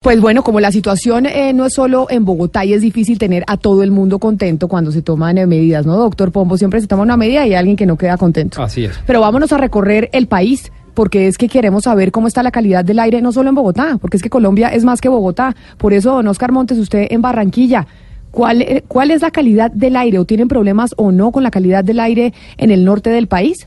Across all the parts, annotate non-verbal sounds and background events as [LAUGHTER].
Pues bueno, como la situación eh, no es solo en Bogotá y es difícil tener a todo el mundo contento cuando se toman eh, medidas, ¿no, doctor Pombo? Siempre se toma una medida y hay alguien que no queda contento. Así es. Pero vámonos a recorrer el país porque es que queremos saber cómo está la calidad del aire, no solo en Bogotá, porque es que Colombia es más que Bogotá. Por eso, don Oscar Montes, usted en Barranquilla, ¿cuál, eh, ¿cuál es la calidad del aire o tienen problemas o no con la calidad del aire en el norte del país?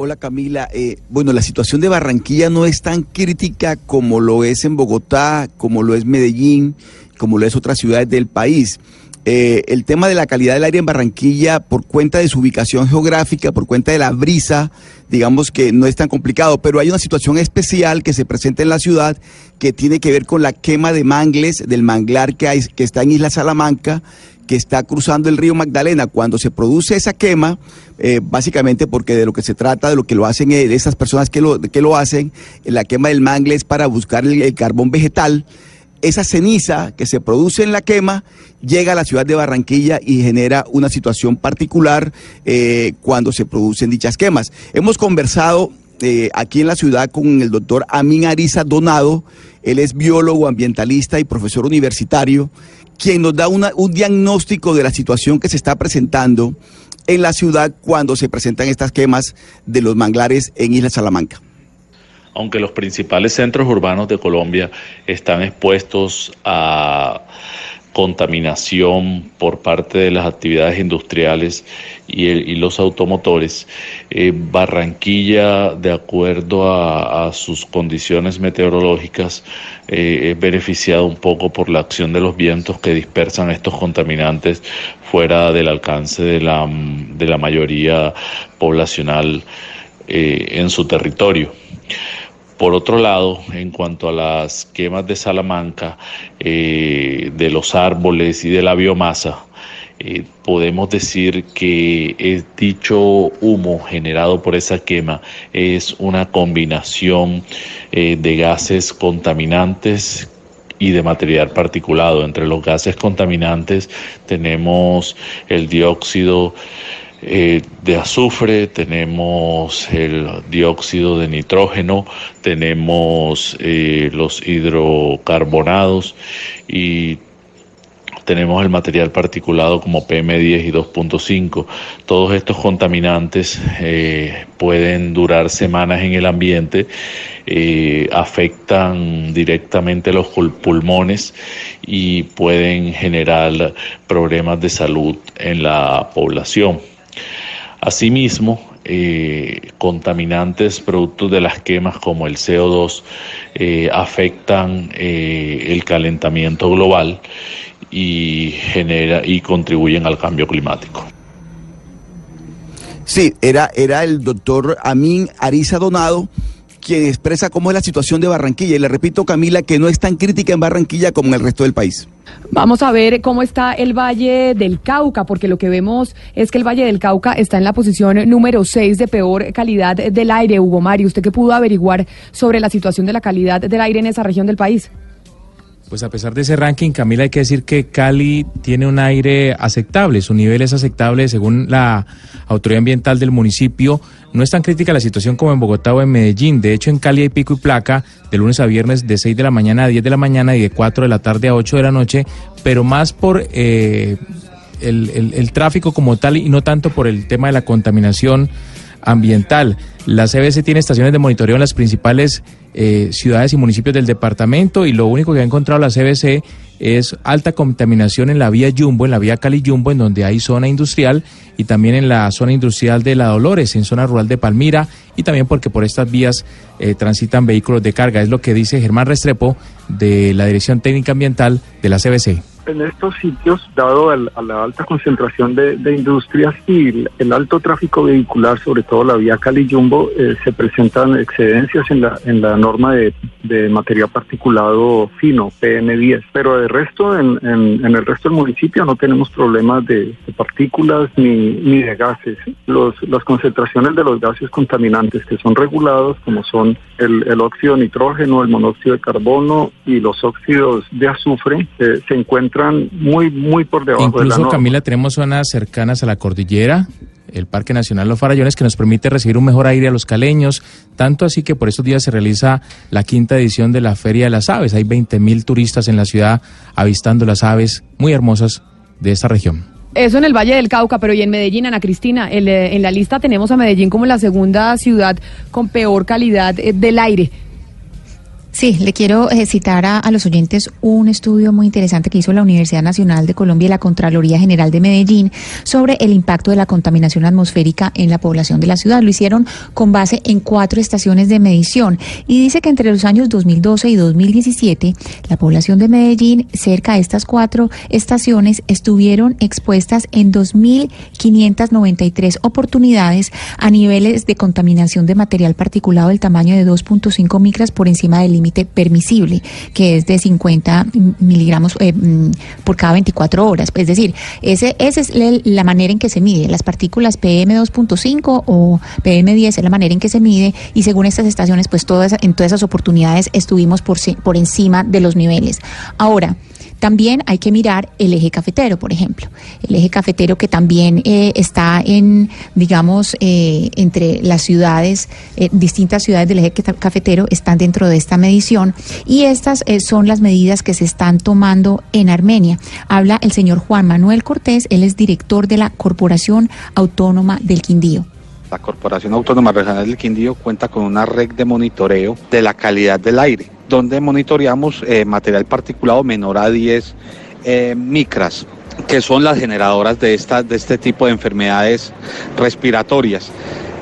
Hola Camila, eh, bueno, la situación de Barranquilla no es tan crítica como lo es en Bogotá, como lo es Medellín, como lo es otras ciudades del país. Eh, el tema de la calidad del aire en Barranquilla, por cuenta de su ubicación geográfica, por cuenta de la brisa, digamos que no es tan complicado, pero hay una situación especial que se presenta en la ciudad que tiene que ver con la quema de mangles, del manglar que, hay, que está en Isla Salamanca, que está cruzando el río Magdalena. Cuando se produce esa quema, eh, básicamente porque de lo que se trata, de lo que lo hacen eh, esas personas que lo, que lo hacen, eh, la quema del mangle es para buscar el, carbón vegetal. Esa ceniza que se produce en la quema llega a la ciudad de Barranquilla y genera una situación particular eh, cuando se producen dichas quemas. Hemos conversado aquí en la ciudad con el doctor Amin Ariza Donado. Él es biólogo, ambientalista y profesor universitario, quien nos da un diagnóstico de la situación que se está presentando en la ciudad cuando se presentan estas quemas de los manglares en Isla Salamanca. aunque los principales centros urbanos de Colombia están expuestos a contaminación por parte de las actividades industriales y, los automotores, eh, Barranquilla, de acuerdo a, sus condiciones meteorológicas, eh, es beneficiado un poco por la acción de los vientos que dispersan estos contaminantes fuera del alcance de la, de la mayoría poblacional eh, en su territorio. Por otro lado, en cuanto a las quemas de Salamanca, eh, de los árboles y de la biomasa, eh, podemos decir que el dicho humo generado por esa quema es una combinación eh, de gases contaminantes y de material particulado. Entre los gases contaminantes tenemos el dióxido eh, de azufre, tenemos el dióxido de nitrógeno, tenemos eh, los hidrocarbonados y tenemos el material particulado como PM10 y 2.5. Todos estos contaminantes eh, pueden durar semanas en el ambiente, afectan directamente los pul- pulmones y pueden generar problemas de salud en la población. Asimismo, eh, contaminantes productos de las quemas como el CO2 eh, afectan eh, el calentamiento global y genera y contribuyen al cambio climático. Sí, era, era el doctor Amin Ariza Donado quien expresa cómo es la situación de Barranquilla. Y le repito, Camila, que no es tan crítica en Barranquilla como en el resto del país. Vamos a ver cómo está el Valle del Cauca, porque lo que vemos es que el Valle del Cauca está en la posición número 6 de peor calidad del aire. Hugo Mario, ¿usted qué pudo averiguar sobre la situación de la calidad del aire en esa región del país? Pues a pesar de ese ranking, Camila, hay que decir que Cali tiene un aire aceptable, su nivel es aceptable según la autoridad ambiental del municipio. No es tan crítica la situación como en Bogotá o en Medellín. De hecho, en Cali hay pico y placa de lunes a viernes de 6 de la mañana a 10 de la mañana y de 4 de la tarde a 8 de la noche, pero más por eh, el, el- el tráfico como tal y no tanto por el tema de la contaminación ambiental. La CBC tiene estaciones de monitoreo en las principales eh, ciudades y municipios del departamento y lo único que ha encontrado la CBC es alta contaminación en la vía Jumbo, en la vía Cali Jumbo, en donde hay zona industrial y también en la zona industrial de La Dolores, en zona rural de Palmira y también porque por estas vías eh, transitan vehículos de carga. Es lo que dice Germán Restrepo de la Dirección Técnica Ambiental de la CBC. En estos sitios, dado a la alta concentración de, industrias y el, alto tráfico vehicular, sobre todo la vía Cali-Jumbo, eh, se presentan excedencias en la, en la norma de, de material particulado fino, PM10. Pero de resto, en, en- el resto del municipio no tenemos problemas de, de partículas ni, ni de gases. Los, las concentraciones de los gases contaminantes que son regulados, como son el, el óxido de nitrógeno, el monóxido de carbono y los óxidos de azufre, eh, se encuentran muy, muy por debajo de la Incluso, norma. Camila, tenemos zonas cercanas a la cordillera, el Parque Nacional Los Farallones, que nos permite recibir un mejor aire a los caleños, tanto así que por estos días se realiza la quinta edición de la Feria de las Aves. Hay 20 mil turistas en la ciudad avistando las aves muy hermosas de esta región. Eso en el Valle del Cauca, pero y en Medellín, Ana Cristina, el, eh, en la lista tenemos a Medellín como la segunda ciudad con peor calidad eh, del aire. Sí, le quiero eh, citar a, a los oyentes un estudio muy interesante que hizo la Universidad Nacional de Colombia y la Contraloría General de Medellín sobre el impacto de la contaminación atmosférica en la población de la ciudad. Lo hicieron con base en cuatro estaciones de medición y dice que entre los años 2012 y 2017 la población de Medellín, cerca de estas cuatro estaciones, estuvieron expuestas en 2.593 oportunidades a niveles de contaminación de material particulado del tamaño de 2.5 micras por encima del límite permisible, que es de 50 miligramos eh, mm, por cada 24 horas. Es decir, ese, esa es la, manera en que se mide. Las partículas PM2.5 o PM10 es la manera en que se mide y según estas estaciones, pues todas, en todas esas oportunidades estuvimos por, por encima de los niveles. Ahora, también hay que mirar el eje cafetero, por ejemplo. El eje cafetero que también eh, está en, digamos, eh, entre las ciudades, eh, distintas ciudades del eje ca- cafetero están dentro de esta medición y estas son las medidas que se están tomando en Armenia. Habla el señor Juan Manuel Cortés, él es director de la Corporación Autónoma del Quindío. La Corporación Autónoma Regional del Quindío cuenta con una red de monitoreo de la calidad del aire, donde monitoreamos eh, material particulado menor a 10 eh, micras que son las generadoras de, esta, de este tipo de enfermedades respiratorias.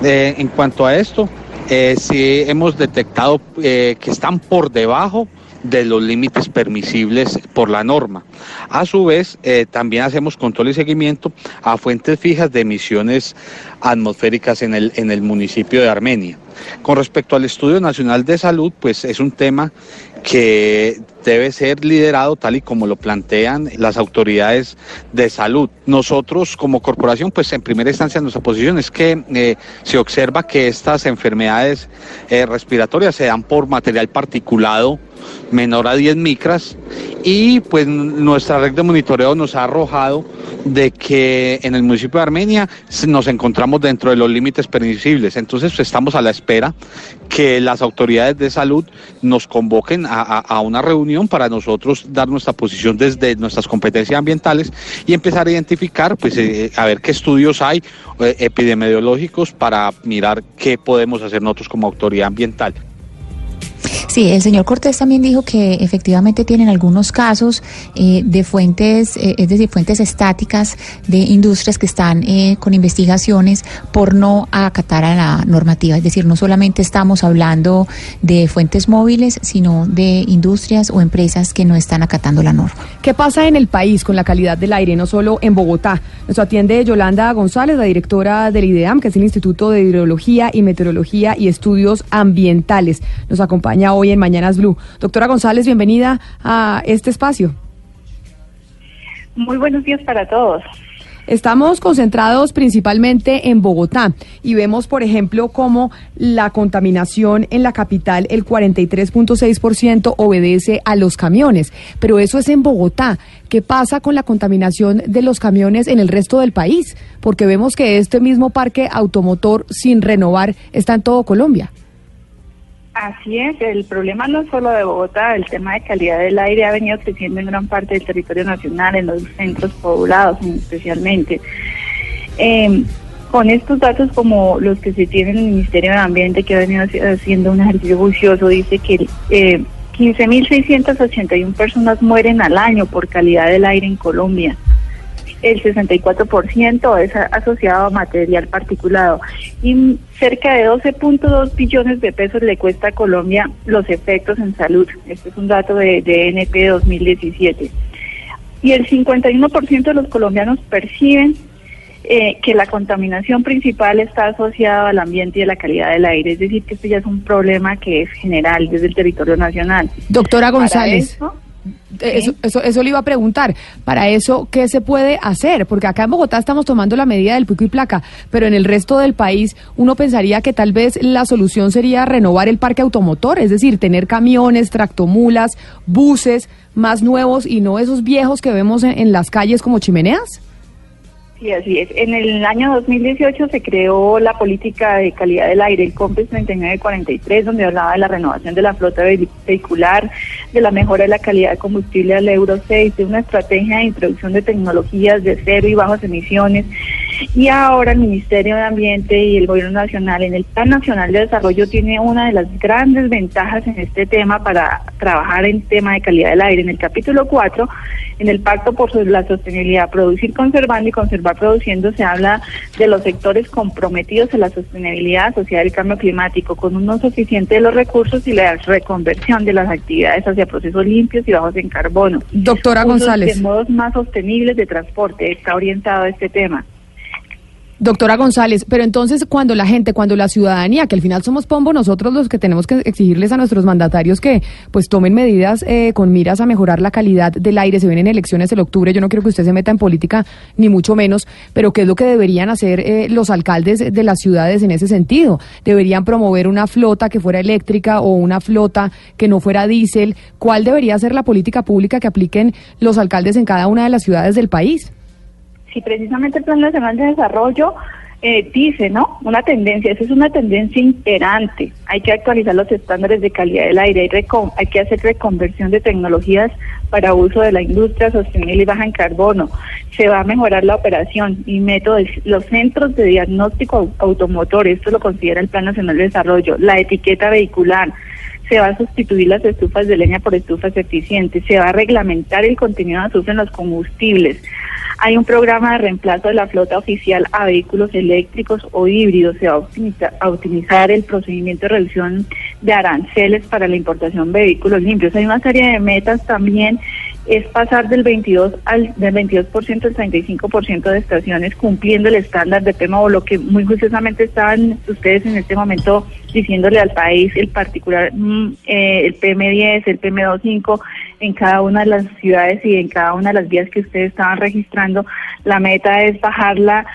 Eh, en cuanto a esto, eh, sí hemos detectado que están por debajo de los límites permisibles por la norma. A su vez, eh, también hacemos control y seguimiento a fuentes fijas de emisiones atmosféricas en el, en el municipio de Armenia. Con respecto al Estudio Nacional de Salud, pues es un tema que debe ser liderado tal y como lo plantean las autoridades de salud. Nosotros como corporación, pues en primera instancia nuestra posición es que eh, se observa que estas enfermedades eh, respiratorias se dan por material particulado menor a 10 micras y pues nuestra red de monitoreo nos ha arrojado de que en el municipio de Armenia nos encontramos dentro de los límites permisibles. Entonces estamos a la espera que las autoridades de salud nos convoquen a, a- una reunión para nosotros dar nuestra posición desde nuestras competencias ambientales y empezar a identificar, pues eh, a ver qué estudios hay eh, epidemiológicos para mirar qué podemos hacer nosotros como autoridad ambiental. Sí, el señor Cortés también dijo que efectivamente tienen algunos casos eh, de fuentes, eh, es decir, fuentes estáticas de industrias que están eh, con investigaciones por no acatar a la normativa. Es decir, no solamente estamos hablando de fuentes móviles, sino de industrias o empresas que no están acatando la norma. ¿Qué pasa en el país con la calidad del aire, no solo en Bogotá? Nos atiende Yolanda González, la directora del IDEAM, que es el Instituto de Hidrología y Meteorología y Estudios Ambientales. Nos acompaña hoy en Mañanas Blue. Doctora González, bienvenida a este espacio. Muy buenos días para todos. Estamos concentrados principalmente en Bogotá y vemos, por ejemplo, cómo la contaminación en la capital, el 43.6% obedece a los camiones, pero eso es en Bogotá. ¿Qué pasa con la contaminación de los camiones en el resto del país? Porque vemos que este mismo parque automotor sin renovar está en todo Colombia. Así es, el problema no solo de Bogotá, el tema de calidad del aire ha venido creciendo en gran parte del territorio nacional, en los centros poblados especialmente. Eh, con estos datos como los que se tienen en el Ministerio de Ambiente, que ha venido haci- haciendo un ejercicio juicioso, dice que eh, 15.681 personas mueren al año por calidad del aire en Colombia. El 64% es asociado a material particulado y cerca de 12.2 billones de pesos le cuesta a Colombia los efectos en salud. Este es un dato de, de NP 2017. y el 51% de los colombianos perciben eh, que la contaminación principal está asociada al ambiente y a la calidad del aire, es decir, que esto ya es un problema que es general desde el territorio nacional. Doctora González. Eso, eso, eso, le iba a preguntar. Para eso, ¿qué se puede hacer? Porque acá en Bogotá estamos tomando la medida del pico y placa, pero en el resto del país uno pensaría que tal vez la solución sería renovar el parque automotor, es decir, tener camiones, tractomulas, buses más nuevos y no esos viejos que vemos en, en las calles como chimeneas. Sí, así es. En el año 2018 se creó la política de calidad del aire, el COMPES 3943, donde hablaba de la renovación de la flota vehicular, de la mejora de la calidad de combustible al Euro 6, de una estrategia de introducción de tecnologías de cero y bajas emisiones. Y ahora el Ministerio de Ambiente y el Gobierno Nacional en el Plan Nacional de Desarrollo tiene una de las grandes ventajas en este tema para trabajar en tema de calidad del aire. En el capítulo 4, en el Pacto por la Sostenibilidad, Producir Conservando y Conservar Produciendo, se habla de los sectores comprometidos en la sostenibilidad asociada al cambio climático, con un uso eficiente de los recursos y la reconversión de las actividades hacia procesos limpios y bajos en carbono. Doctora González. De modos más sostenibles de transporte, está orientado a este tema. Doctora González, pero entonces cuando la gente, cuando la ciudadanía, que al final somos pombo, nosotros los que tenemos que exigirles a nuestros mandatarios que pues tomen medidas eh, con miras a mejorar la calidad del aire, se vienen elecciones el octubre, yo no quiero que usted se meta en política, ni mucho menos, pero ¿qué es lo que deberían hacer eh, los alcaldes de las ciudades en ese sentido? ¿Deberían promover una flota que fuera eléctrica o una flota que no fuera diésel? ¿Cuál debería ser la política pública que apliquen los alcaldes en cada una de las ciudades del país? Y precisamente el Plan Nacional de Desarrollo eh, dice, ¿no? Una tendencia, esa es una tendencia imperante. Hay que actualizar los estándares de calidad del aire, hay, hay que hacer reconversión de tecnologías para uso de la industria sostenible y baja en carbono. Se va a mejorar la operación y métodos, los centros de diagnóstico automotor, esto lo considera el Plan Nacional de Desarrollo, la etiqueta vehicular, se va a sustituir las estufas de leña por estufas eficientes, se va a reglamentar el contenido de azufre en los combustibles, hay un programa de reemplazo de la flota oficial a vehículos eléctricos o híbridos. Se va a optimizar, el procedimiento de reducción de aranceles para la importación de vehículos limpios. Hay una serie de metas también es pasar del 22 al del 22% al 35% de estaciones cumpliendo el estándar de PMO, lo que muy juiciosamente estaban ustedes en este momento diciéndole al país el particular mm, eh, el PM10, el PM25 en cada una de las ciudades y en cada una de las vías que ustedes estaban registrando, la meta es bajarla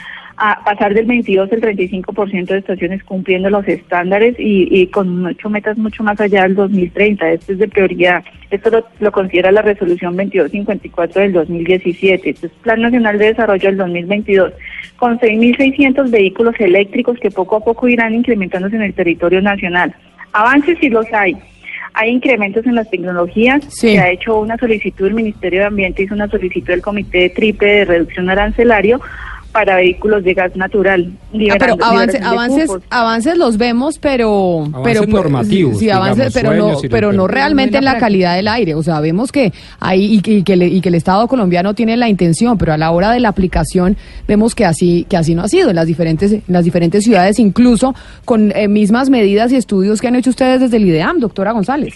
a pasar del 22 al 35% de estaciones cumpliendo los estándares y, con ocho metas mucho más allá del 2030. Esto es de prioridad. Esto lo, considera la resolución 2254 del 2017. Esto es Plan Nacional de Desarrollo del 2022, con 6.600 vehículos eléctricos que poco a poco irán incrementándose en el territorio nacional. Avances sí los hay. Hay incrementos en las tecnologías. Se ha hecho una solicitud, el Ministerio de Ambiente hizo una solicitud del Comité de Triple de Reducción Arancelario para vehículos de gas natural. Ah, pero avances, avances los vemos, pero pero pues, normativos, sí, avances, pero no, pero no realmente en la calidad del aire. O sea, vemos que hay y que, y que, y que el Estado colombiano tiene la intención, pero a la hora de la aplicación vemos que así que así no ha sido en las diferentes en las diferentes ciudades, incluso con eh, mismas medidas y estudios que han hecho ustedes desde el IDEAM, doctora González.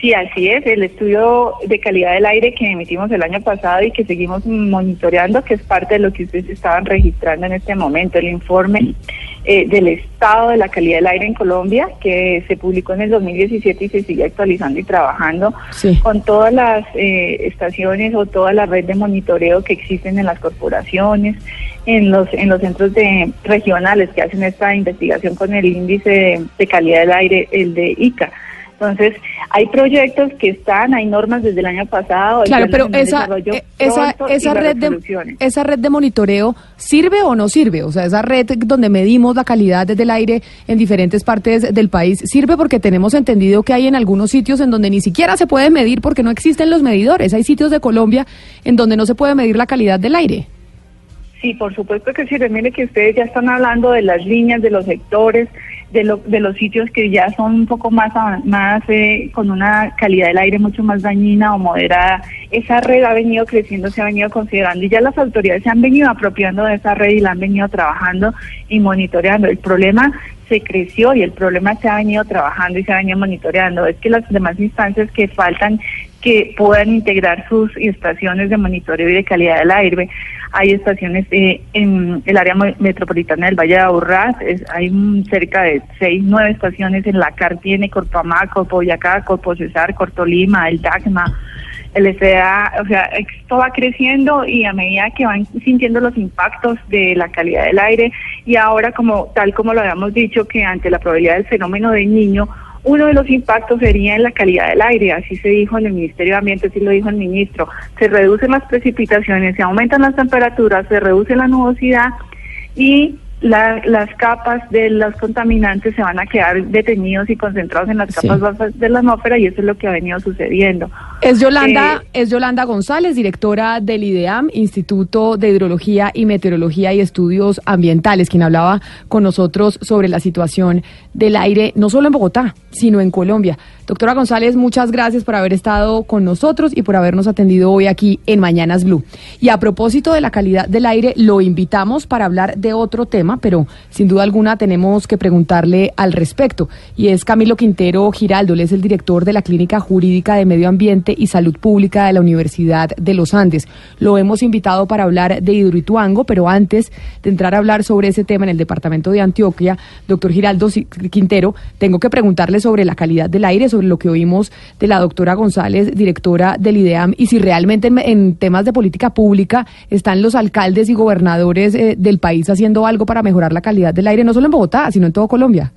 Sí, así es. El estudio de calidad del aire que emitimos el año pasado y que seguimos monitoreando, que es parte de lo que ustedes estaban registrando en este momento, el informe eh, del estado de la calidad del aire en Colombia, que se publicó en el 2017 y se sigue actualizando y trabajando con todas las eh, estaciones o toda la red de monitoreo que existen en las corporaciones, en los en los centros de regionales que hacen esta investigación con el índice de calidad del aire, el de ICA. Entonces, hay proyectos que están, hay normas desde el año pasado. Claro, pero esa, eh, esa, esa, red de, esa red de monitoreo sirve o no sirve? O sea, esa red donde medimos la calidad del aire en diferentes partes del país, ¿sirve porque tenemos entendido que hay en algunos sitios en donde ni siquiera se puede medir porque no existen los medidores? Hay sitios de Colombia en donde no se puede medir la calidad del aire. Sí, por supuesto que sirve. Mire que ustedes ya están hablando de las líneas, de los sectores, de, lo, de los sitios que ya son un poco más, más eh, con una calidad del aire mucho más dañina o moderada. Esa red ha venido creciendo, se ha venido considerando y ya las autoridades se han venido apropiando de esa red y la han venido trabajando y monitoreando. El problema se creció y el problema se ha venido trabajando y se ha venido monitoreando. Es que las demás instancias que faltan que puedan integrar sus estaciones de monitoreo y de calidad del aire. Hay estaciones eh, en el área metropolitana del Valle de Aburrás, hay cerca de seis, nueve estaciones en La CAR, tiene Corpamá, Corpo Boyacá, Corpo Cesar, Cortolima, el DACMA, el FDA, o sea, esto va creciendo y a medida que van sintiendo los impactos de la calidad del aire y ahora como tal como lo habíamos dicho que ante la probabilidad del fenómeno del niño uno de los impactos sería en la calidad del aire, así se dijo en el Ministerio de Ambiente, así lo dijo el ministro. Se reducen las precipitaciones, se aumentan las temperaturas, se reduce la nubosidad y las capas de los contaminantes se van a quedar detenidos y concentrados en las capas bajas de la atmósfera y eso es lo que ha venido sucediendo. Es Yolanda, eh, es Yolanda González, directora del IDEAM, Instituto de Hidrología y Meteorología y Estudios Ambientales, quien hablaba con nosotros sobre la situación del aire, no solo en Bogotá, sino en Colombia. Doctora González, muchas gracias por haber estado con nosotros y por habernos atendido hoy aquí en Mañanas Blue. Y a propósito de la calidad del aire, lo invitamos para hablar de otro tema, pero sin duda alguna tenemos que preguntarle al respecto. Y es Camilo Quintero Giraldo, él es el director de la Clínica Jurídica de Medio Ambiente y Salud Pública de la Universidad de los Andes. Lo hemos invitado para hablar de Hidroituango, pero antes de entrar a hablar sobre ese tema en el departamento de Antioquia, doctor Giraldo Quintero, tengo que preguntarle sobre la calidad del aire, sobre lo que oímos de la doctora González, directora del IDEAM, y si realmente en, temas de política pública están los alcaldes y gobernadores eh, del país haciendo algo para mejorar la calidad del aire, no solo en Bogotá, sino en todo Colombia.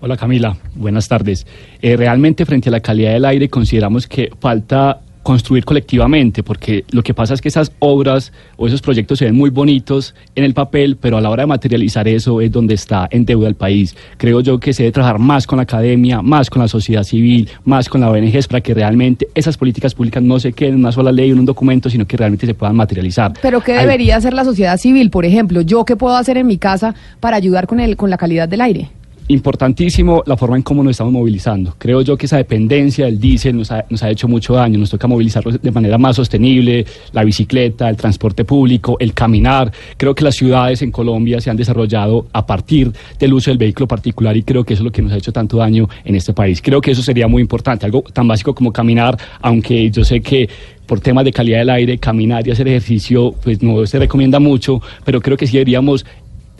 Hola Camila, buenas tardes. Eh, realmente frente a la calidad del aire consideramos que falta construir colectivamente, porque lo que pasa es que esas obras o esos proyectos se ven muy bonitos en el papel, pero a la hora de materializar eso es donde está en deuda el país. Creo yo que se debe trabajar más con la academia, más con la sociedad civil, más con la ONG para que realmente esas políticas públicas no se queden en una sola ley o en un documento, sino que realmente se puedan materializar. Pero ¿qué debería hacer la sociedad civil, por ejemplo? ¿Yo qué puedo hacer en mi casa para ayudar con, el, con la calidad del aire? Importantísimo la forma en cómo nos estamos movilizando. Creo yo que esa dependencia del diésel nos ha, hecho mucho daño. Nos toca movilizarlo de manera más sostenible, la bicicleta, el transporte público, el caminar. Creo que las ciudades en Colombia se han desarrollado a partir del uso del vehículo particular y creo que eso es lo que nos ha hecho tanto daño en este país. Creo que eso sería muy importante, algo tan básico como caminar, aunque yo sé que por temas de calidad del aire, caminar y hacer ejercicio, pues no se recomienda mucho, pero creo que sí deberíamos...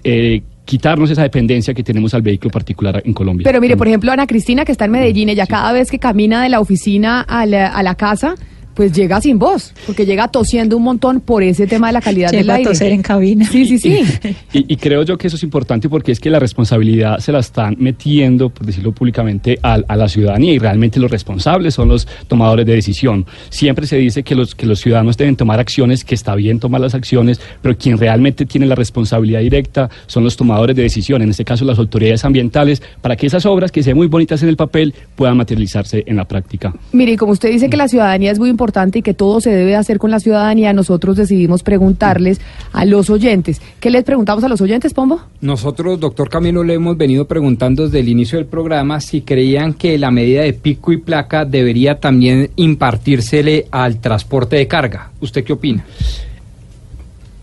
Eh, quitarnos esa dependencia que tenemos al vehículo particular en Colombia. Pero mire, por ejemplo, Ana Cristina, que está en Medellín, ella cada vez que camina de la oficina a la, a la casa, pues llega sin voz, porque llega tosiendo un montón por ese tema de la calidad del aire. a toser en cabina. Sí, sí, sí. [LAUGHS] Y, creo yo que eso es importante porque es que la responsabilidad se la están metiendo, por decirlo públicamente, a, la ciudadanía y realmente los responsables son los tomadores de decisión. Siempre se dice que los, que los ciudadanos deben tomar acciones, que está bien tomar las acciones, pero quien realmente tiene la responsabilidad directa son los tomadores de decisión, en este caso las autoridades ambientales, para que esas obras que se ven muy bonitas en el papel puedan materializarse en la práctica. Mire, y como usted dice que la ciudadanía es muy importante, importante y que todo se debe hacer con la ciudadanía, nosotros decidimos preguntarles a los oyentes. ¿Qué les preguntamos a los oyentes, Pombo? Nosotros, doctor Camilo, le hemos venido preguntando desde el inicio del programa si creían que la medida de pico y placa debería también impartírsele al transporte de carga. ¿Usted qué opina?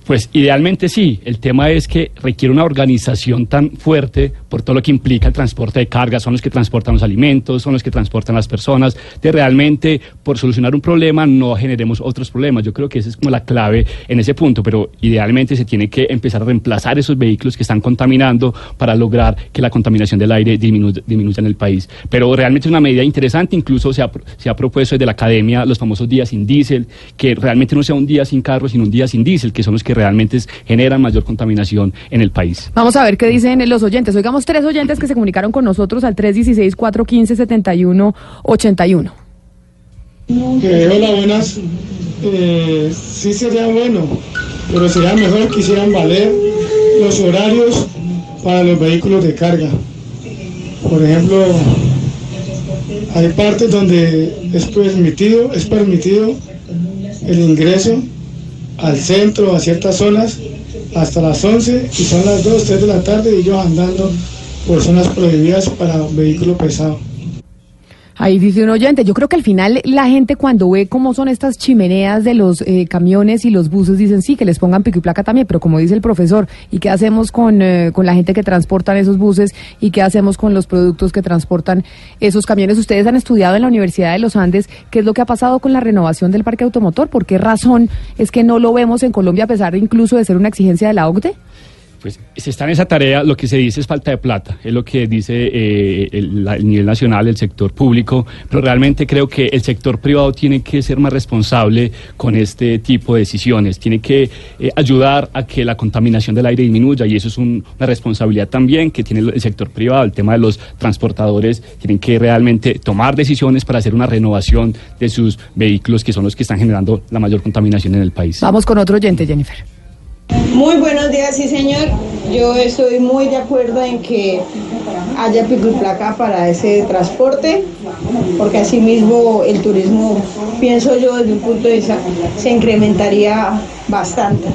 Pues idealmente sí, el tema es que requiere una organización tan fuerte por todo lo que implica el transporte de carga, son los que transportan los alimentos, son los que transportan las personas, de realmente por solucionar un problema no generemos otros problemas. Yo creo que esa es como la clave en ese punto, pero idealmente se tiene que empezar a reemplazar esos vehículos que están contaminando para lograr que la contaminación del aire disminuya, en el país. Pero realmente es una medida interesante, incluso se ha, se ha propuesto desde la academia los famosos días sin diésel, que realmente no sea un día sin carro, sino un día sin diésel, que son los que realmente generan mayor contaminación en el país. Vamos a ver qué dicen los oyentes. Oigamos tres oyentes que se comunicaron con nosotros al 316-415-7181. Eh, hola, buenas. Eh, sí sería bueno, pero sería mejor que hicieran valer los horarios para los vehículos de carga. Por ejemplo, hay partes donde es permitido, es permitido el ingreso al centro, a ciertas zonas, hasta las 11 y son las 2, 3 de la tarde y ellos andando por zonas prohibidas para vehículo pesado. Ahí dice un oyente, yo creo que al final la gente cuando ve cómo son estas chimeneas de los eh, camiones y los buses dicen sí, que les pongan pico y placa también, pero como dice el profesor, ¿y qué hacemos con, eh, con la gente que transportan esos buses y qué hacemos con los productos que transportan esos camiones? Ustedes han estudiado en la Universidad de los Andes qué es lo que ha pasado con la renovación del parque automotor, ¿por qué razón es que no lo vemos en Colombia a pesar incluso de ser una exigencia de la OCDE? Pues se está en esa tarea, lo que se dice es falta de plata, es lo que dice eh, el, nivel nacional, el sector público, pero realmente creo que el sector privado tiene que ser más responsable con este tipo de decisiones, tiene que eh, ayudar a que la contaminación del aire disminuya y eso es un- una responsabilidad también que tiene el sector privado, el tema de los transportadores, tienen que realmente tomar decisiones para hacer una renovación de sus vehículos que son los que están generando la mayor contaminación en el país. Vamos con otro oyente, Jennifer. Muy buenos días, sí señor. Yo estoy muy de acuerdo en que haya placa para ese transporte, porque asimismo el turismo, pienso yo desde un punto de vista, se incrementaría bastante.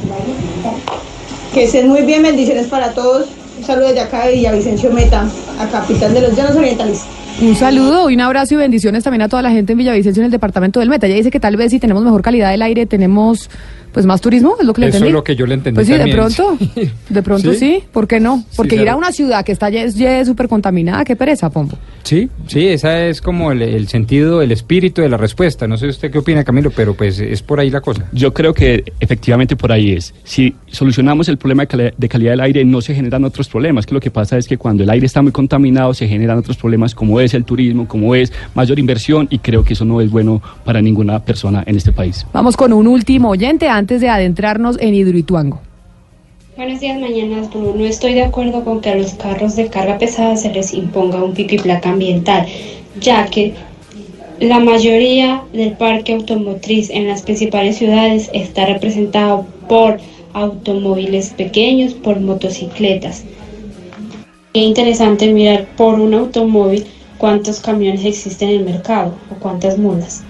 Que estén muy bien, bendiciones para todos. Un saludo desde acá de Villavicencio Meta, a capital de los llanos orientales. Un saludo un abrazo y bendiciones también a toda la gente en Villavicencio en el departamento del Meta. Ella dice que tal vez si tenemos mejor calidad del aire tenemos pues más turismo, es lo que le Eso entendí. es lo que yo le entendí Pues sí, de pronto, [LAUGHS] de pronto sí. ¿Sí? ¿por qué no? Porque ir a una ciudad que está ya, ya súper contaminada, qué pereza, Pombo. Sí, sí, esa es como el, el sentido, el espíritu de la respuesta. No sé usted qué opina, Camilo, pero pues es por ahí la cosa. Yo creo que efectivamente por ahí es. Si solucionamos el problema de, cali- de calidad del aire, no se generan otros problemas. Que lo que pasa es que cuando el aire está muy contaminado, se generan otros problemas como es el turismo, como es mayor inversión, y creo que eso no es bueno para ninguna persona en este país. Vamos con un último oyente antes de adentrarnos en Hidroituango. Buenos días, mañanas Blue. No estoy de acuerdo con que a los carros de carga pesada se les imponga un pico y placa ambiental, ya que la mayoría del parque automotriz en las principales ciudades está representado por automóviles pequeños, por motocicletas. Es interesante mirar por un automóvil cuántos camiones existen en el mercado o cuántas mulas.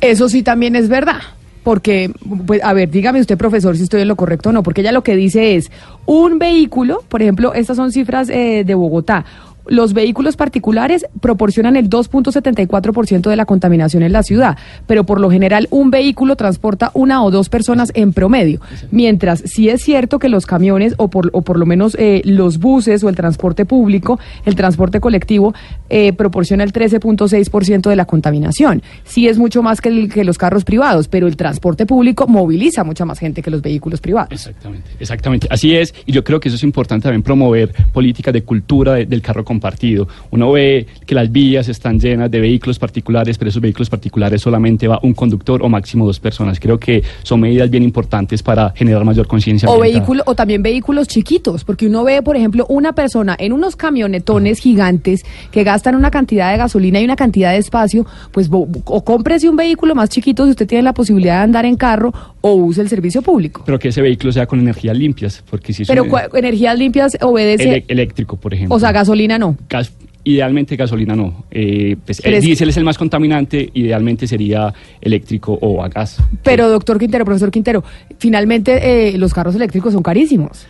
Eso sí también es verdad. Porque, pues, a ver, dígame usted, profesor, si estoy en lo correcto o no, porque ella lo que dice es, un vehículo, por ejemplo, estas son cifras eh, de Bogotá, los vehículos particulares proporcionan el 2.74% de la contaminación en la ciudad, pero por lo general un vehículo transporta una o dos personas en promedio, mientras sí es cierto que los camiones o por, lo menos eh, los buses o el transporte público, el transporte colectivo, eh, proporciona el 13.6% de la contaminación. Sí es mucho más que, el- que los carros privados, pero el transporte público moviliza mucha más gente que los vehículos privados. Exactamente, exactamente. Así es, y yo creo que eso es importante también promover políticas de cultura de- del carro compartido. Uno ve que las vías están llenas de vehículos particulares, pero esos vehículos particulares solamente va un conductor o máximo dos personas. Creo que son medidas bien importantes para generar mayor conciencia. O vehículo, o también vehículos chiquitos, porque uno ve, por ejemplo, una persona en unos camionetones gigantes que gastan una cantidad de gasolina y una cantidad de espacio, pues o cómprese un vehículo más chiquito si usted tiene la posibilidad de andar en carro o use el servicio público. Pero que ese vehículo sea con energías limpias, porque si es Pero un- energías limpias obedece, ele- eléctrico, por ejemplo. o sea, gasolina no. Gas- idealmente gasolina no. Eh, pues el diésel es el más contaminante, idealmente sería eléctrico o a gas. Pero doctor Quintero, profesor Quintero, finalmente eh, los carros eléctricos son carísimos.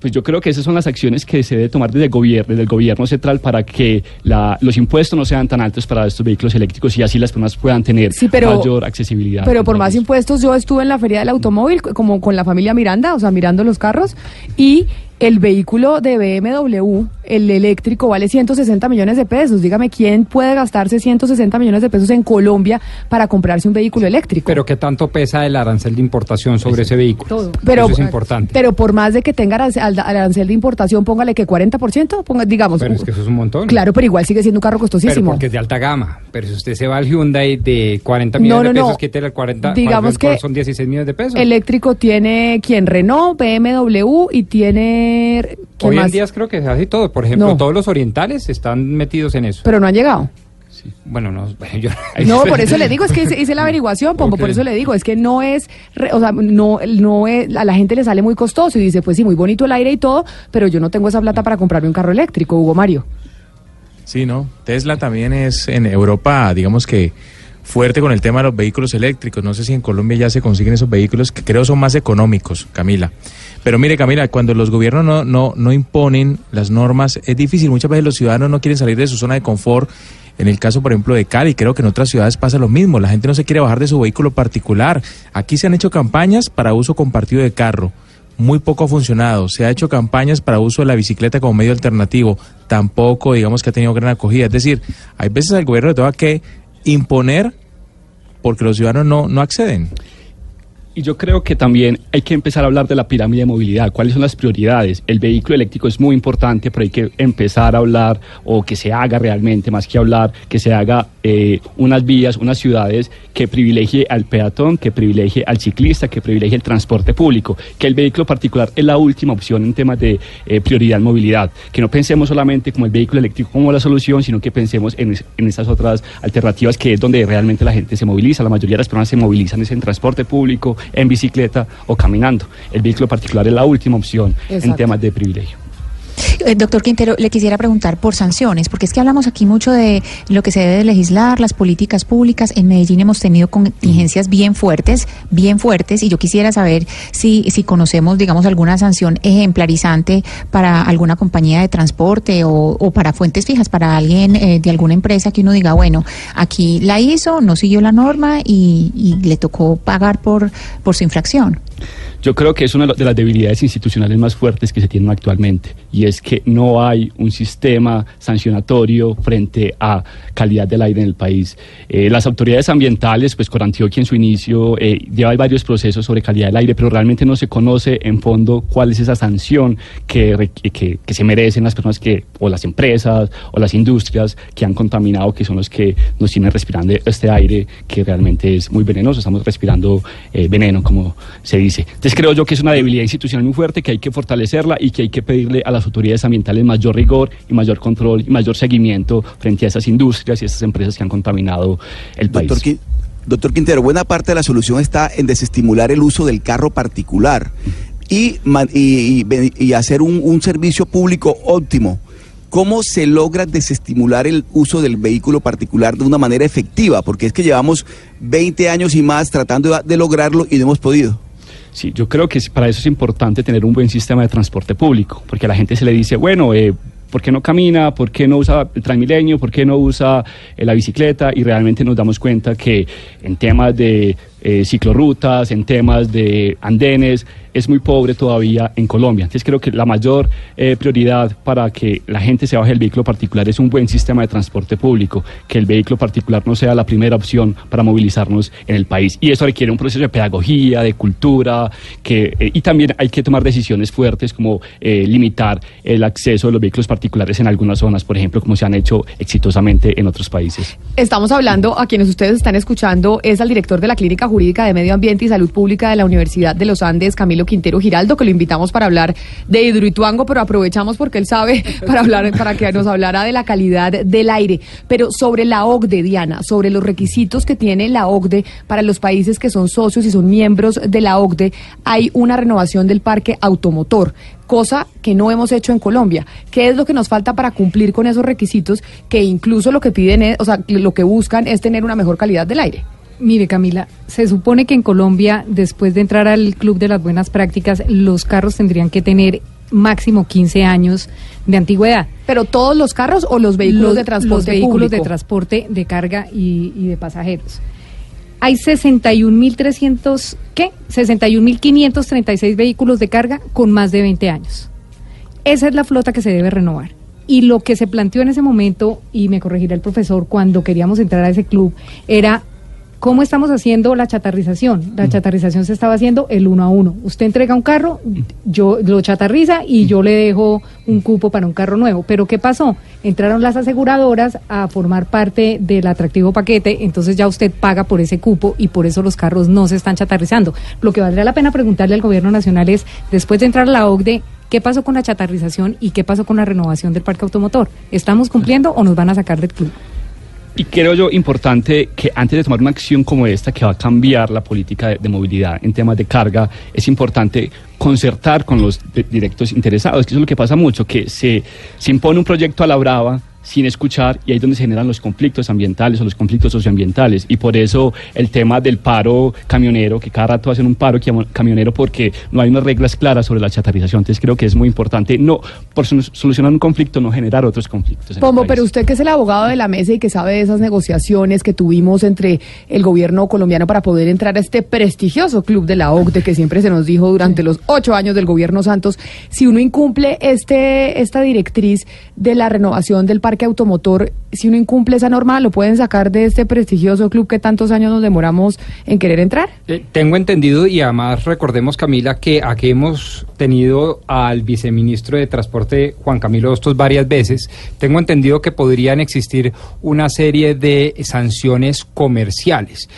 Pues yo creo que esas son las acciones que se debe tomar desde el gobierno, desde el gobierno central para que la- los impuestos no sean tan altos para estos vehículos eléctricos y así las personas puedan tener Sí, pero- mayor accesibilidad. Pero por más impuestos, yo estuve en la feria del automóvil como con la familia Miranda, o sea, mirando los carros, y el vehículo de BMW, el eléctrico, vale 160 millones de pesos. Dígame, ¿quién puede gastarse 160 millones de pesos en Colombia para comprarse un vehículo eléctrico? Pero ¿qué tanto pesa el arancel de importación sobre ese vehículo? Todo. Pero, Eso es importante. pero por más de que tenga arancel, de importación, póngale que 40%, ponga, digamos. Pero es que eso es un montón. Claro, pero igual sigue siendo un carro Pero costosísimo. porque es de alta gama. Pero si usted se va al Hyundai de 40 No, millones no, de no. pesos, quítele el 40, Digamos ¿cuál- cuál que son 16 millones de pesos. Eléctrico tiene quien Renault, BMW y tiene ¿quién Hoy más? en día creo que se hace todo. Por ejemplo, No. todos los orientales están metidos en eso. Pero no han llegado. Bueno, no, [LAUGHS] bueno, yo... [LAUGHS] No, por eso le digo, es que hice, [LAUGHS] hice la averiguación, Pombo, por Ok. eso le digo, es que no es, re- o sea, no, no es, a la gente le sale muy costoso y dice, pues sí, muy bonito el aire y todo, pero yo no tengo esa plata para comprarme un carro eléctrico, Hugo Mario. Sí, ¿no? Tesla también es en Europa, digamos que fuerte con el tema de los vehículos eléctricos. No sé si en Colombia ya se consiguen esos vehículos que creo son más económicos, Camila. Pero mire, Camila, cuando los gobiernos no, no, no imponen las normas, es difícil. Muchas veces los ciudadanos no quieren salir de su zona de confort En el caso, por ejemplo, de Cali, creo que en otras ciudades pasa lo mismo. La gente no se quiere bajar de su vehículo particular. Aquí se han hecho campañas para uso compartido de carro. Muy poco ha funcionado. Se ha hecho campañas para uso de la bicicleta como medio alternativo. Tampoco, digamos que ha tenido gran acogida. Es decir, hay veces el gobierno le tenga que imponer porque los ciudadanos no, no acceden. Y yo creo que también hay que empezar a hablar de la pirámide de movilidad. ¿Cuáles son las prioridades? El vehículo eléctrico es muy importante, pero hay que empezar a hablar o que se haga realmente, más que hablar, que se haga eh, unas vías, unas ciudades que privilegie al peatón, que privilegie al ciclista, que privilegie el transporte público, que el vehículo particular es la última opción en temas de eh, prioridad en movilidad, que no pensemos solamente como el vehículo eléctrico como la solución, sino que pensemos en, en esas otras alternativas que es donde realmente la gente se moviliza. La mayoría de las personas se movilizan es en transporte público, en bicicleta o caminando. El vehículo particular es la última opción en temas de privilegio. Eh, Doctor Quintero, le quisiera preguntar por sanciones, porque es que hablamos aquí mucho de lo que se debe de legislar, las políticas públicas. En Medellín hemos tenido contingencias bien fuertes, bien fuertes, y yo quisiera saber si, si conocemos, digamos, alguna sanción ejemplarizante para alguna compañía de transporte o, o para fuentes fijas, para alguien eh, de alguna empresa que uno diga, bueno, aquí la hizo, no siguió la norma y, y le tocó pagar por, por su infracción. Yo creo que es una de las debilidades institucionales más fuertes que se tienen actualmente y es que no hay un sistema sancionatorio frente a calidad del aire en el país. Eh, las autoridades ambientales, pues con Antioquia en su inicio, eh, lleva varios procesos sobre calidad del aire, pero realmente no se conoce en fondo cuál es esa sanción que, que se merecen las personas que, o las empresas, o las industrias que han contaminado, que son los que nos tienen respirando este aire que realmente es muy venenoso. Estamos respirando eh, veneno, como se dice. Entonces creo yo que es una debilidad institucional muy fuerte, que hay que fortalecerla y que hay que pedirle a las autoridades ambientales mayor rigor y mayor control y mayor seguimiento frente a esas industrias y esas empresas que han contaminado el país. Doctor, Qui- doctor Quintero, buena parte de la solución está en desestimular el uso del carro particular y, hacer un, un servicio público óptimo. ¿Cómo se logra desestimular el uso del vehículo particular de una manera efectiva? Porque es que llevamos 20 años y más tratando de lograrlo y no hemos podido. Sí, yo creo que para eso es importante tener un buen sistema de transporte público, porque a la gente se le dice, bueno, eh, ¿por qué no camina? ¿Por qué no usa el Transmilenio? ¿Por qué no usa eh, la bicicleta? Y realmente nos damos cuenta que en temas de eh, ciclorrutas, en temas de andenes, es muy pobre todavía en Colombia. Entonces creo que la mayor eh, prioridad para que la gente se baje del vehículo particular es un buen sistema de transporte público, que el vehículo particular no sea la primera opción para movilizarnos en el país. Y eso requiere un proceso de pedagogía, de cultura, que, eh, y también hay que tomar decisiones fuertes como eh, limitar el acceso de los vehículos particulares en algunas zonas, por ejemplo, como se han hecho exitosamente en otros países. Estamos hablando, a quienes ustedes están escuchando, es al director de la Clínica Jurídica de Medio Ambiente y Salud Pública de la Universidad de los Andes, Camilo Quintero Giraldo, que lo invitamos para hablar de Hidroituango, pero aprovechamos porque él sabe [LAUGHS] para hablar, para que nos hablara de la calidad del aire. Pero sobre la OCDE, Diana, sobre los requisitos que tiene la OCDE para los países que son socios y son miembros de la OCDE, hay una renovación del parque automotor cosa que no hemos hecho en Colombia. ¿Qué es lo que nos falta para cumplir con esos requisitos que incluso lo que piden es, o sea, lo que buscan es tener una mejor calidad del aire? Mire, Camila, se supone que en Colombia, después de entrar al Club de las Buenas Prácticas, los carros tendrían que tener máximo 15 años de antigüedad. ¿Pero todos los carros o los vehículos Los- de transporte Los vehículos público? de transporte de carga y, y de pasajeros. Hay 61.300, ¿qué? 61.536 vehículos de carga con más de 20 años. Esa es la flota que se debe renovar. Y lo que se planteó en ese momento, y me corregirá el profesor, cuando queríamos entrar a ese club, era cómo estamos haciendo la chatarrización. La chatarrización se estaba haciendo el uno a uno. Usted entrega un carro, yo lo chatarriza y yo le dejo un cupo para un carro nuevo. Pero ¿qué pasó? Entraron las aseguradoras a formar parte del atractivo paquete, entonces ya usted paga por ese cupo y por eso los carros no se están chatarrizando. Lo que valdría la pena preguntarle al gobierno nacional es, después de entrar a la OCDE, ¿qué pasó con la chatarrización y qué pasó con la renovación del parque automotor? ¿Estamos cumpliendo o nos van a sacar del club? Y creo yo importante que antes de tomar una acción como esta, que va a cambiar la política de, movilidad en temas de carga, es importante concertar con los directos interesados, que eso es lo que pasa mucho, que se, se impone un proyecto a la brava sin escuchar y ahí es donde se generan los conflictos ambientales o los conflictos socioambientales. Y por eso el tema del paro camionero, que cada rato hacen un paro cam- camionero porque no hay unas reglas claras sobre la chatarrización, entonces creo que es muy importante no por solu- solucionar un conflicto no generar otros conflictos. Pombo, pero usted que es el abogado de la mesa y que sabe de esas negociaciones que tuvimos entre el gobierno colombiano para poder entrar a este prestigioso club de la OCDE que siempre se nos dijo durante los ocho años del gobierno Santos, si uno incumple este esta directriz de la renovación del parque automotor, si uno incumple esa norma, ¿lo pueden sacar de este prestigioso club que tantos años nos demoramos en querer entrar? Eh, tengo entendido y además recordemos Camila que aquí hemos tenido al viceministro de Transporte Juan Camilo Hostos varias veces. Tengo entendido que podrían existir una serie de sanciones comerciales.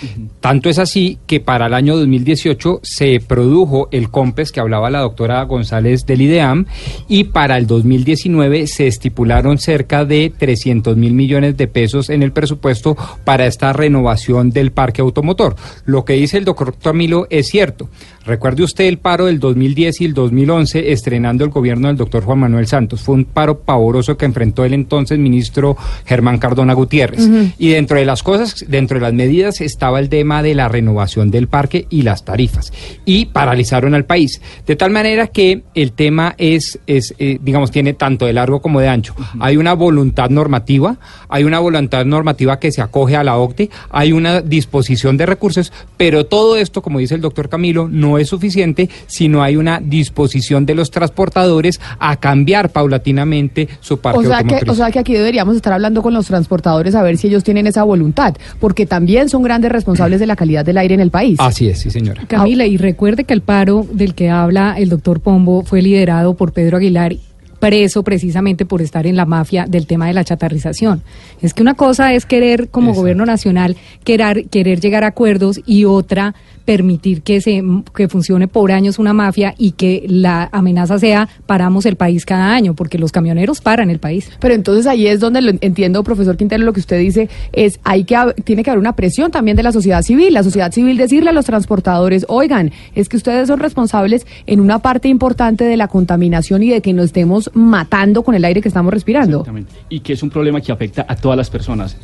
Tanto es así que para el año 2018 se produjo el COMPES que hablaba la doctora González del IDEAM y para el 2019 se estipularon cerca de 300 mil millones de pesos en el presupuesto para esta renovación del parque automotor. Lo que dice el doctor Camilo es cierto. Recuerde usted el paro del 2010 y el 2011 estrenando el gobierno del doctor Juan Manuel Santos. Fue un paro pavoroso que enfrentó el entonces ministro Germán Cardona Gutiérrez. Y dentro de las cosas, dentro de las medidas estaba el tema de la renovación del parque y las tarifas. Y paralizaron al país. De tal manera que el tema es, es eh, digamos, tiene tanto de largo como de ancho. Hay una voluntad normativa, hay una voluntad normativa que se acoge a la OCDE, hay una disposición de recursos, pero todo esto, como dice el doctor Camilo, no es suficiente si no hay una disposición de los transportadores a cambiar paulatinamente su parque O sea, que, o sea que aquí deberíamos estar hablando con los transportadores a ver si ellos tienen esa voluntad, porque también son grandes responsables de la calidad del aire en el país. Así es, sí señora. Camila, y recuerde que el paro del que habla el doctor Pombo fue liderado por Pedro Aguilar preso precisamente por estar en la mafia del tema de la chatarrización. Es que una cosa es querer como gobierno nacional querer, querer llegar a acuerdos y otra permitir que se que funcione por años una mafia y que la amenaza sea paramos el país cada año porque los camioneros paran el país. Pero entonces ahí es donde lo entiendo, profesor Quintero, lo que usted dice es hay que tiene que haber una presión también de la sociedad civil, la sociedad civil decirle a los transportadores, oigan, es que ustedes son responsables en una parte importante de la contaminación y de que nos estemos matando con el aire que estamos respirando. Exactamente. Y que es un problema que afecta a todas las personas.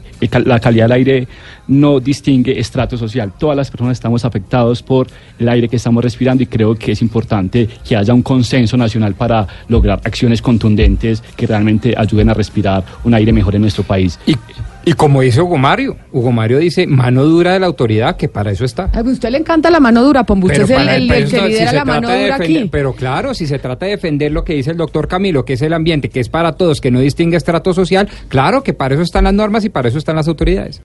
La calidad del aire no distingue estrato social. Todas las personas estamos afectados por el aire que estamos respirando y creo que es importante que haya un consenso nacional para lograr acciones contundentes que realmente ayuden a respirar un aire mejor en nuestro país. Y, y como dice Hugo Mario, Hugo Mario dice mano dura de la autoridad, que para eso está. A usted le encanta la mano dura, Pombo, usted es el, que si lidera se la mano dura defender- aquí. Pero claro, si se trata de defender lo que dice el doctor Camilo, que es el ambiente, que es para todos, que no distingue estrato social, claro que para eso están las normas y para eso están las autoridades.